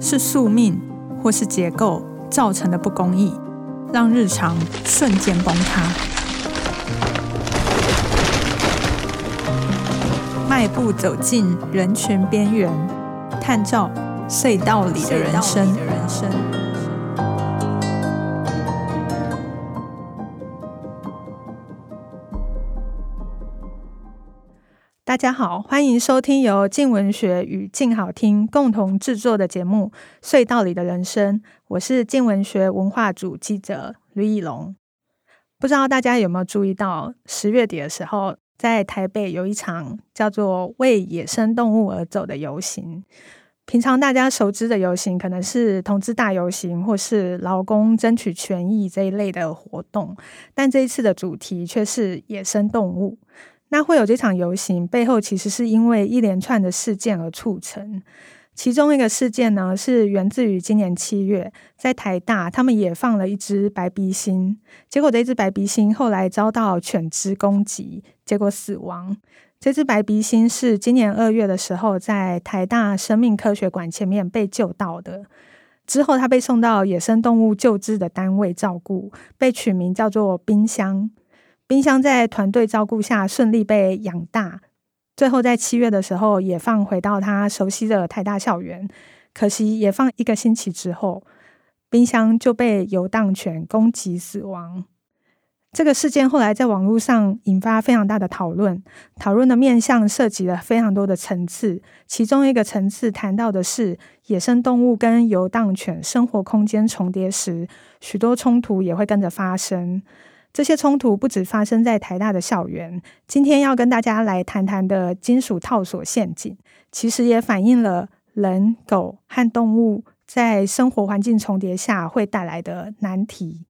是宿命或是结构造成的不公义，让日常瞬间崩塌。迈步走进人群边缘，探照隧道里的人生。大家好，欢迎收听由静文学与静好听共同制作的节目《隧道里的人生》。我是静文学文化组记者吕以龙。不知道大家有没有注意到，十月底的时候，在台北有一场叫做“为野生动物而走”的游行。平常大家熟知的游行，可能是同志大游行，或是劳工争取权益这一类的活动，但这一次的主题却是野生动物。那会有这场游行背后，其实是因为一连串的事件而促成。其中一个事件呢，是源自于今年七月，在台大，他们也放了一只白鼻心，结果这只白鼻心后来遭到犬只攻击，结果死亡。这只白鼻心是今年二月的时候，在台大生命科学馆前面被救到的，之后他被送到野生动物救治的单位照顾，被取名叫做冰箱。冰箱在团队照顾下顺利被养大，最后在七月的时候也放回到他熟悉的台大校园。可惜也放一个星期之后，冰箱就被游荡犬攻击死亡。这个事件后来在网络上引发非常大的讨论，讨论的面向涉及了非常多的层次。其中一个层次谈到的是野生动物跟游荡犬生活空间重叠时，许多冲突也会跟着发生。这些冲突不止发生在台大的校园，今天要跟大家来谈谈的金属套索陷阱，其实也反映了人、狗和动物在生活环境重叠下会带来的难题。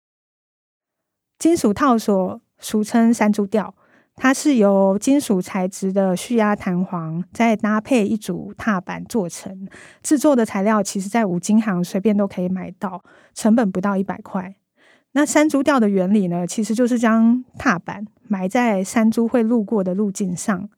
金属套索俗称山猪吊，它是由金属材质的蓄压弹簧，再搭配一组踏板做成。制作的材料其实在五金行随便都可以买到，成本不到一百块。那山猪吊的原理呢，其实就是将踏板埋在山猪会路过的路径上，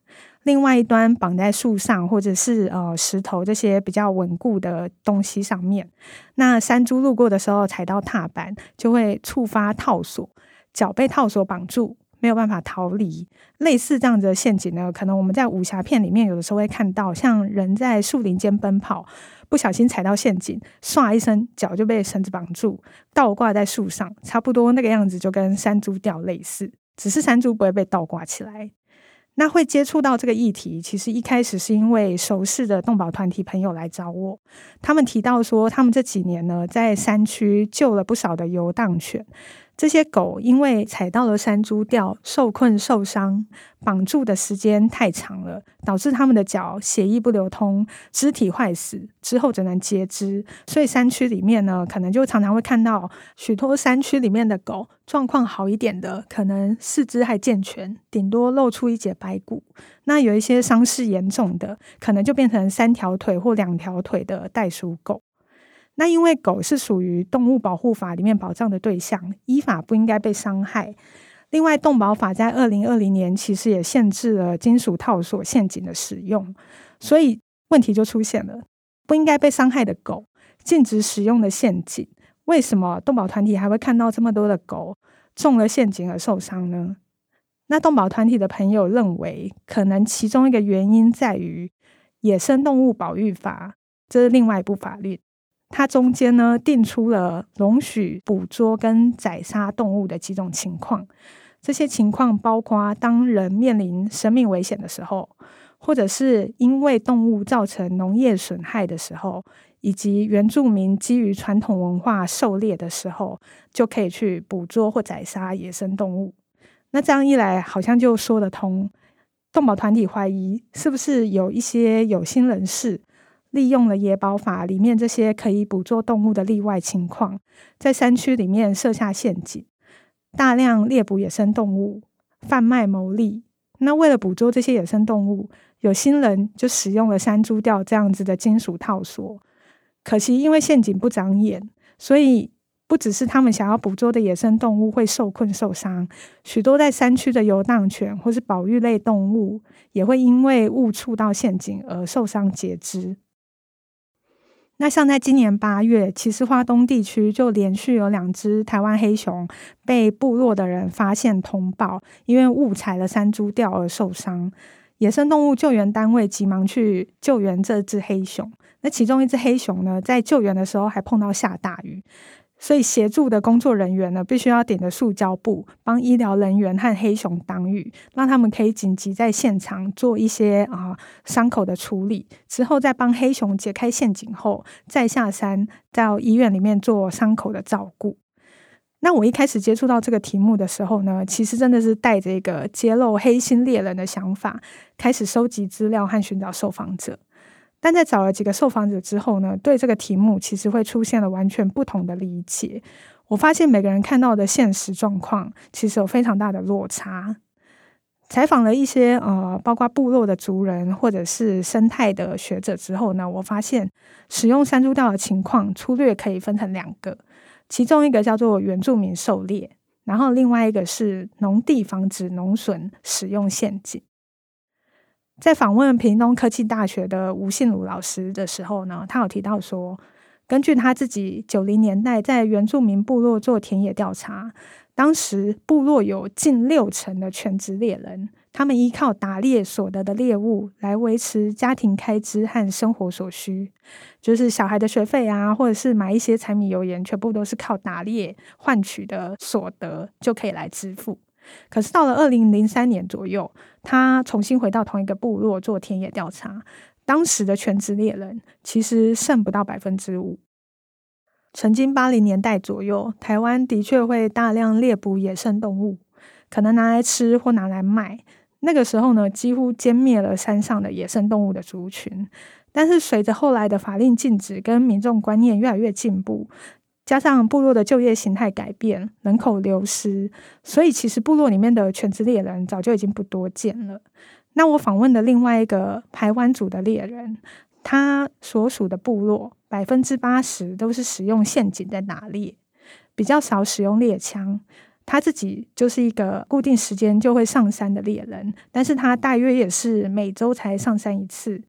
另外一端绑在树上或者是呃石头这些比较稳固的东西上面。那山猪路过的时候踩到踏板，就会触发套索，脚被套索绑住。没有办法逃离，类似这样子的陷阱呢，可能我们在武侠片里面有的时候会看到，像人在树林间奔跑，不小心踩到陷阱，唰一声脚就被绳子绑住，倒挂在树上，差不多那个样子就跟山猪吊类似，只是山猪不会被倒挂起来。那会接触到这个议题，其实一开始是因为熟识的动保团体朋友来找我，他们提到说，他们这几年呢在山区救了不少的游荡犬。这些狗因为踩到了山猪吊，受困受伤，绑住的时间太长了，导致他们的脚血液不流通，肢体坏死，之后只能截肢。所以山区里面呢，可能就常常会看到许多山区里面的狗状况好一点的，可能四肢还健全，顶多露出一截白骨。那有一些伤势严重的，可能就变成三条腿或两条腿的袋鼠狗。那因为狗是属于动物保护法里面保障的对象，依法不应该被伤害。另外，动保法在二零二零年其实也限制了金属套索陷阱的使用，所以问题就出现了：不应该被伤害的狗，禁止使用的陷阱，为什么动保团体还会看到这么多的狗中了陷阱而受伤呢？那动保团体的朋友认为，可能其中一个原因在于《野生动物保育法》，这是另外一部法律。它中间呢，定出了容许捕捉跟宰杀动物的几种情况。这些情况包括当人面临生命危险的时候，或者是因为动物造成农业损害的时候，以及原住民基于传统文化狩猎的时候，就可以去捕捉或宰杀野生动物。那这样一来，好像就说得通。动保团体怀疑，是不是有一些有心人士，利用了野保法里面这些可以捕捉动物的例外情况，在山区里面设下陷阱，大量猎捕野生动物，贩卖牟利。那为了捕捉这些野生动物，有心人就使用了山猪吊这样子的金属套索。可惜因为陷阱不长眼，所以不只是他们想要捕捉的野生动物会受困受伤，许多在山区的游荡犬或是保育类动物也会因为误触到陷阱而受伤截肢。那像在今年八月，其实花东地区就连续有两只台湾黑熊被部落的人发现通报，因为误踩了山猪吊而受伤。野生动物救援单位急忙去救援这只黑熊。那其中一只黑熊呢，在救援的时候还碰到下大雨。所以协助的工作人员呢，必须要顶着塑胶布，帮医疗人员和黑熊挡雨，让他们可以紧急在现场做一些啊、伤口的处理，之后再帮黑熊解开陷阱后，再下山到医院里面做伤口的照顾。那我一开始接触到这个题目的时候呢，其实真的是带着一个揭露黑心猎人的想法，开始收集资料和寻找受访者。但在找了几个受访者之后呢，对这个题目其实会出现了完全不同的理解。我发现每个人看到的现实状况其实有非常大的落差。采访了一些呃，包括部落的族人或者是生态的学者之后呢，我发现使用山猪吊的情况粗略可以分成两个，其中一个叫做原住民狩猎，然后另外一个是农地防止农损使用陷阱。在访问屏东科技大学的吴信鲁老师的时候呢，他有提到说，根据他自己九零年代在原住民部落做田野调查，当时部落有近六成的全职猎人，他们依靠打猎所得的猎物来维持家庭开支和生活所需，就是小孩的学费啊，或者是买一些柴米油盐，全部都是靠打猎换取的所得就可以来支付。可是到了二零零三年左右，他重新回到同一个部落做田野调查，当时的全职猎人其实剩不到百分之五。曾经八零年代左右，台湾的确会大量猎捕野生动物，可能拿来吃或拿来卖。那个时候呢，几乎歼灭了山上的野生动物的族群。但是随着后来的法令禁止跟民众观念越来越进步。加上部落的就业形态改变，人口流失，所以其实部落里面的全职猎人早就已经不多见了。那我访问的另外一个排湾族的猎人，他所属的部落百分之八十都是使用陷阱在打猎，比较少使用猎枪。他自己就是一个固定时间就会上山的猎人，但是他大约也是每周才上山一次，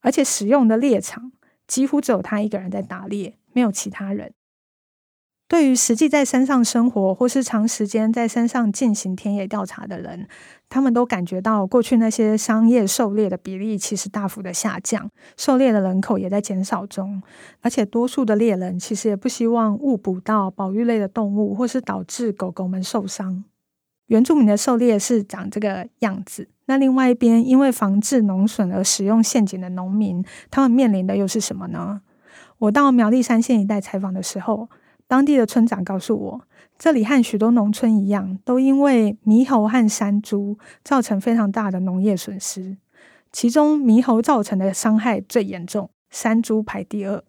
而且使用的猎场几乎只有他一个人在打猎，没有其他人。对于实际在山上生活或是长时间在山上进行田野调查的人，他们都感觉到过去那些商业狩猎的比例其实大幅的下降，狩猎的人口也在减少中，而且多数的猎人其实也不希望误捕到保育类的动物，或是导致狗狗们受伤。原住民的狩猎是长这个样子，那另外一边因为防治农损而使用陷阱的农民，他们面临的又是什么呢？我到苗栗三线一带采访的时候。当地的村长告诉我，这里和许多农村一样，都因为猕猴和山猪造成非常大的农业损失。其中，猕猴造成的伤害最严重，山猪排第二。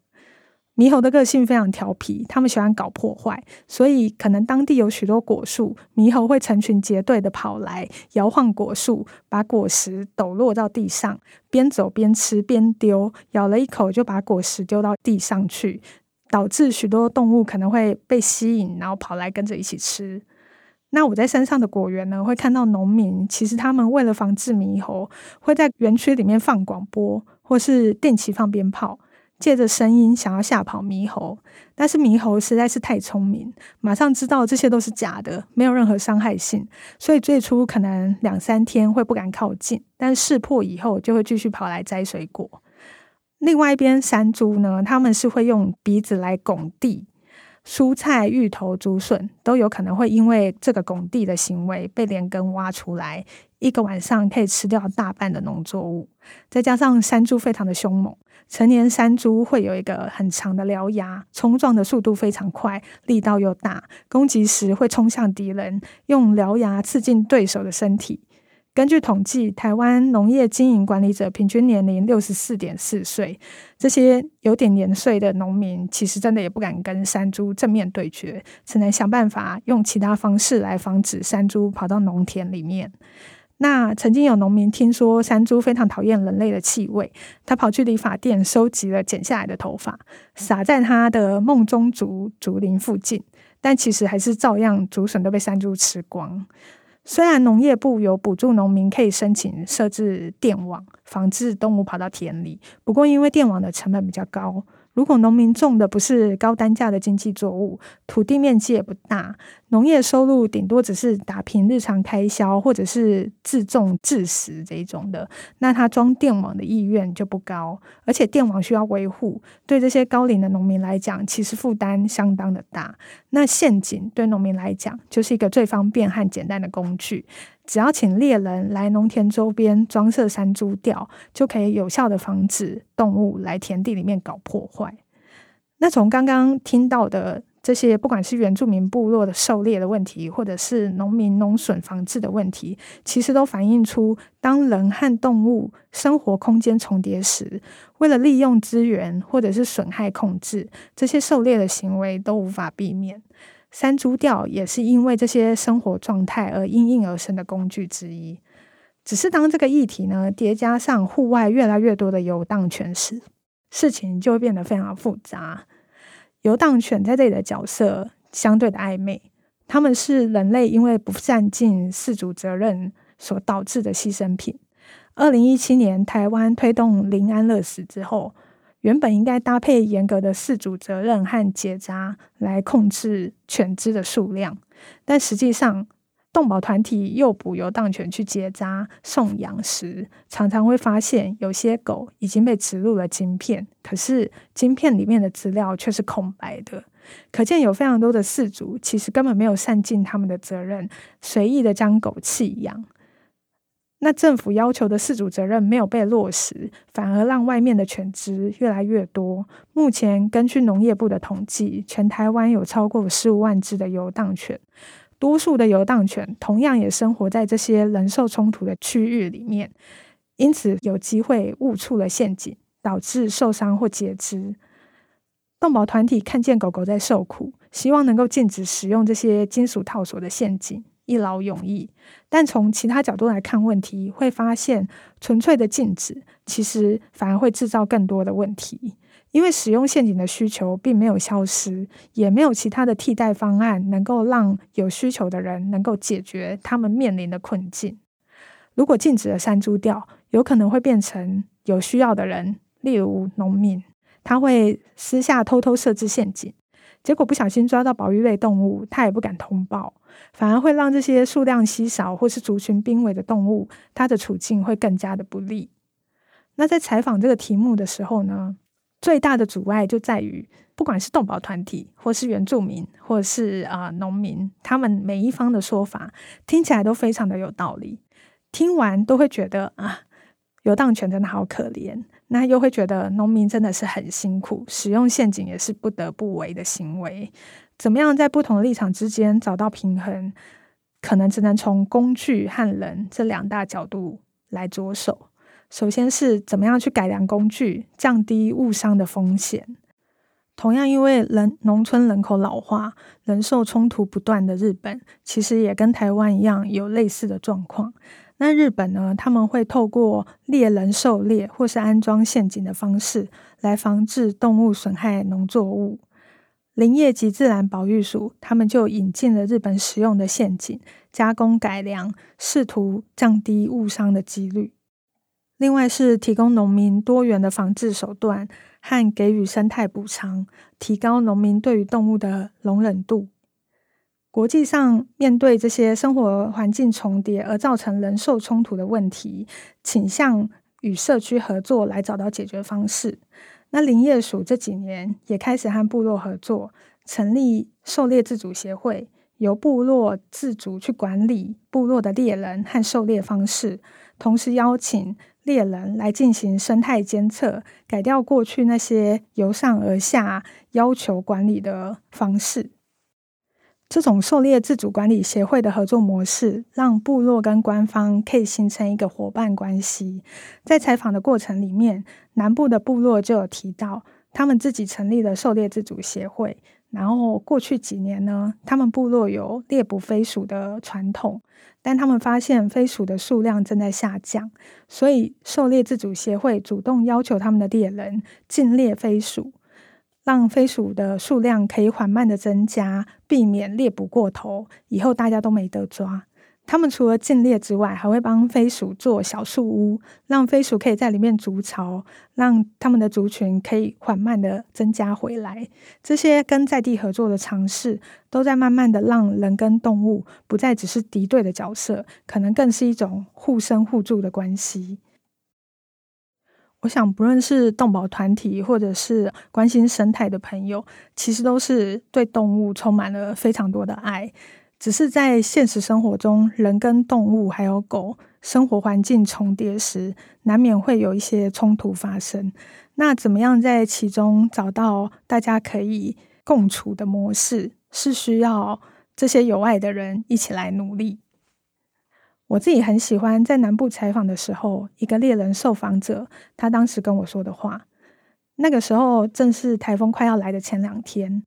猕猴的个性非常调皮，他们喜欢搞破坏，所以可能当地有许多果树，猕猴会成群结队的跑来摇晃果树，把果实抖落到地上，边走边吃边丢，咬了一口就把果实丢到地上去。导致许多动物可能会被吸引，然后跑来跟着一起吃。那我在山上的果园呢，会看到农民，其实他们为了防治猕猴，会在园区里面放广播，或是定期放鞭炮，借着声音想要吓跑猕猴。但是猕猴实在是太聪明，马上知道这些都是假的，没有任何伤害性，所以最初可能两三天会不敢靠近，但识破以后就会继续跑来摘水果。另外一边山猪呢，他们是会用鼻子来拱地，蔬菜、芋头、竹笋都有可能会因为这个拱地的行为被连根挖出来，一个晚上可以吃掉大半的农作物。再加上山猪非常的凶猛，成年山猪会有一个很长的獠牙，冲撞的速度非常快，力道又大，攻击时会冲向敌人，用獠牙刺进对手的身体。根据统计，台湾农业经营管理者平均年龄六十四点四岁。这些有点年岁的农民，其实真的也不敢跟山猪正面对决，只能想办法用其他方式来防止山猪跑到农田里面。那曾经有农民听说山猪非常讨厌人类的气味，他跑去理发店收集了剪下来的头发，撒在他的梦中竹竹林附近，但其实还是照样竹笋都被山猪吃光。虽然农业部有补助农民可以申请设置电网，防止动物跑到田里，不过因为电网的成本比较高，如果农民种的不是高单价的经济作物，土地面积也不大，农业收入顶多只是打平日常开销，或者是自种自食这一种的，那他装电网的意愿就不高，而且电网需要维护，对这些高龄的农民来讲，其实负担相当的大。那陷阱对农民来讲，就是一个最方便和简单的工具。只要请猎人来农田周边装设山猪吊，就可以有效的防止动物来田地里面搞破坏。那从刚刚听到的这些，不管是原住民部落的狩猎的问题，或者是农民农损防治的问题，其实都反映出，当人和动物生活空间重叠时，为了利用资源或者是损害控制，这些狩猎的行为都无法避免。山猪钓也是因为这些生活状态而应运而生的工具之一。只是当这个议题呢，叠加上户外越来越多的游荡犬时，事情就会变得非常复杂。游荡犬在这里的角色相对的暧昧，他们是人类因为不善尽饲主责任所导致的牺牲品。二零一七年台湾推动临安乐死之后。原本应该搭配严格的饲主责任和结扎来控制犬只的数量，但实际上，动保团体诱捕游荡犬去结扎送养时，常常会发现有些狗已经被植入了晶片，可是晶片里面的资料却是空白的，可见有非常多的饲主其实根本没有善尽他们的责任，随意的将狗弃养。那政府要求的饲主责任没有被落实，反而让外面的犬只越来越多。目前根据农业部的统计，全台湾有超过十五万只的游荡犬，多数的游荡犬同样也生活在这些人兽冲突的区域里面，因此有机会误触了陷阱，导致受伤或截肢。动保团体看见狗狗在受苦，希望能够禁止使用这些金属套索的陷阱。一劳永逸，但从其他角度来看问题，会发现纯粹的禁止其实反而会制造更多的问题，因为使用陷阱的需求并没有消失，也没有其他的替代方案能够让有需求的人能够解决他们面临的困境。如果禁止了山猪吊，有可能会变成有需要的人，例如农民，他会私下偷偷设置陷阱。结果不小心抓到保育类动物，他也不敢通报，反而会让这些数量稀少或是族群濒危的动物，它的处境会更加的不利。那在采访这个题目的时候呢，最大的阻碍就在于，不管是动保团体，或是原住民，或是啊、农民，他们每一方的说法听起来都非常的有道理，听完都会觉得啊，游荡犬真的好可怜。那又会觉得农民真的是很辛苦，使用陷阱也是不得不为的行为。怎么样在不同的立场之间找到平衡，可能只能从工具和人这两大角度来着手。首先是怎么样去改良工具，降低误伤的风险。同样，因为人农村人口老化、人兽冲突不断的日本，其实也跟台湾一样有类似的状况。那日本呢？他们会透过猎人狩猎或是安装陷阱的方式来防治动物损害农作物。林业及自然保育署他们就引进了日本使用的陷阱，加工改良，试图降低误伤的几率。另外是提供农民多元的防治手段和给予生态补偿，提高农民对于动物的容忍度。国际上，面对这些生活环境重叠而造成人兽冲突的问题，倾向与社区合作来找到解决方式。那林业署这几年也开始和部落合作，成立狩猎自主协会，由部落自主去管理部落的猎人和狩猎方式，同时邀请猎人来进行生态监测，改掉过去那些由上而下要求管理的方式。这种狩猎自主管理协会的合作模式，让部落跟官方可以形成一个伙伴关系。在采访的过程里面，南部的部落就有提到，他们自己成立了狩猎自主协会。然后过去几年呢，他们部落有猎捕飞鼠的传统，但他们发现飞鼠的数量正在下降，所以狩猎自主协会主动要求他们的猎人禁猎飞鼠。让飞鼠的数量可以缓慢的增加，避免猎捕过头，以后大家都没得抓。他们除了禁猎之外，还会帮飞鼠做小树屋，让飞鼠可以在里面筑巢，让他们的族群可以缓慢的增加回来。这些跟在地合作的尝试，都在慢慢的让人跟动物不再只是敌对的角色，可能更是一种互生互助的关系。我想，不论是动保团体，或者是关心生态的朋友，其实都是对动物充满了非常多的爱。只是在现实生活中，人跟动物还有狗生活环境重叠时，难免会有一些冲突发生。那怎么样在其中找到大家可以共处的模式，是需要这些有爱的人一起来努力。我自己很喜欢在南部采访的时候，一个猎人受访者他当时跟我说的话。那个时候正是台风快要来的前两天，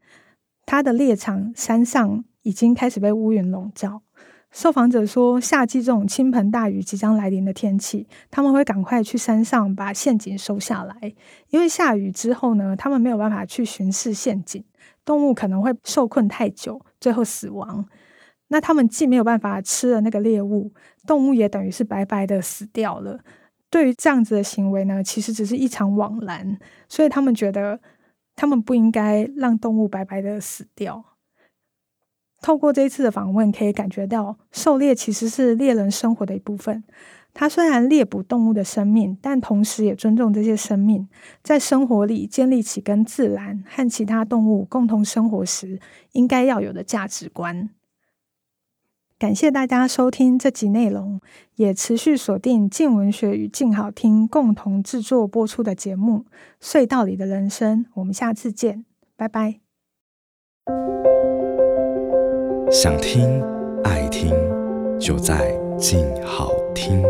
他的猎场山上已经开始被乌云笼罩。受访者说，夏季这种倾盆大雨即将来临的天气，他们会赶快去山上把陷阱收下来，因为下雨之后呢，他们没有办法去巡视陷阱，动物可能会受困太久，最后死亡。那他们既没有办法吃了那个猎物，动物也等于是白白的死掉了。对于这样子的行为呢，其实只是一场枉然，所以他们觉得他们不应该让动物白白的死掉。透过这一次的访问，可以感觉到狩猎其实是猎人生活的一部分。他虽然猎捕动物的生命，但同时也尊重这些生命，在生活里建立起跟自然和其他动物共同生活时应该要有的价值观。感谢大家收听这集内容，也持续锁定静文学与静好听共同制作播出的节目《隧道里的人生》。我们下次见，拜拜。想听爱听，就在静好听。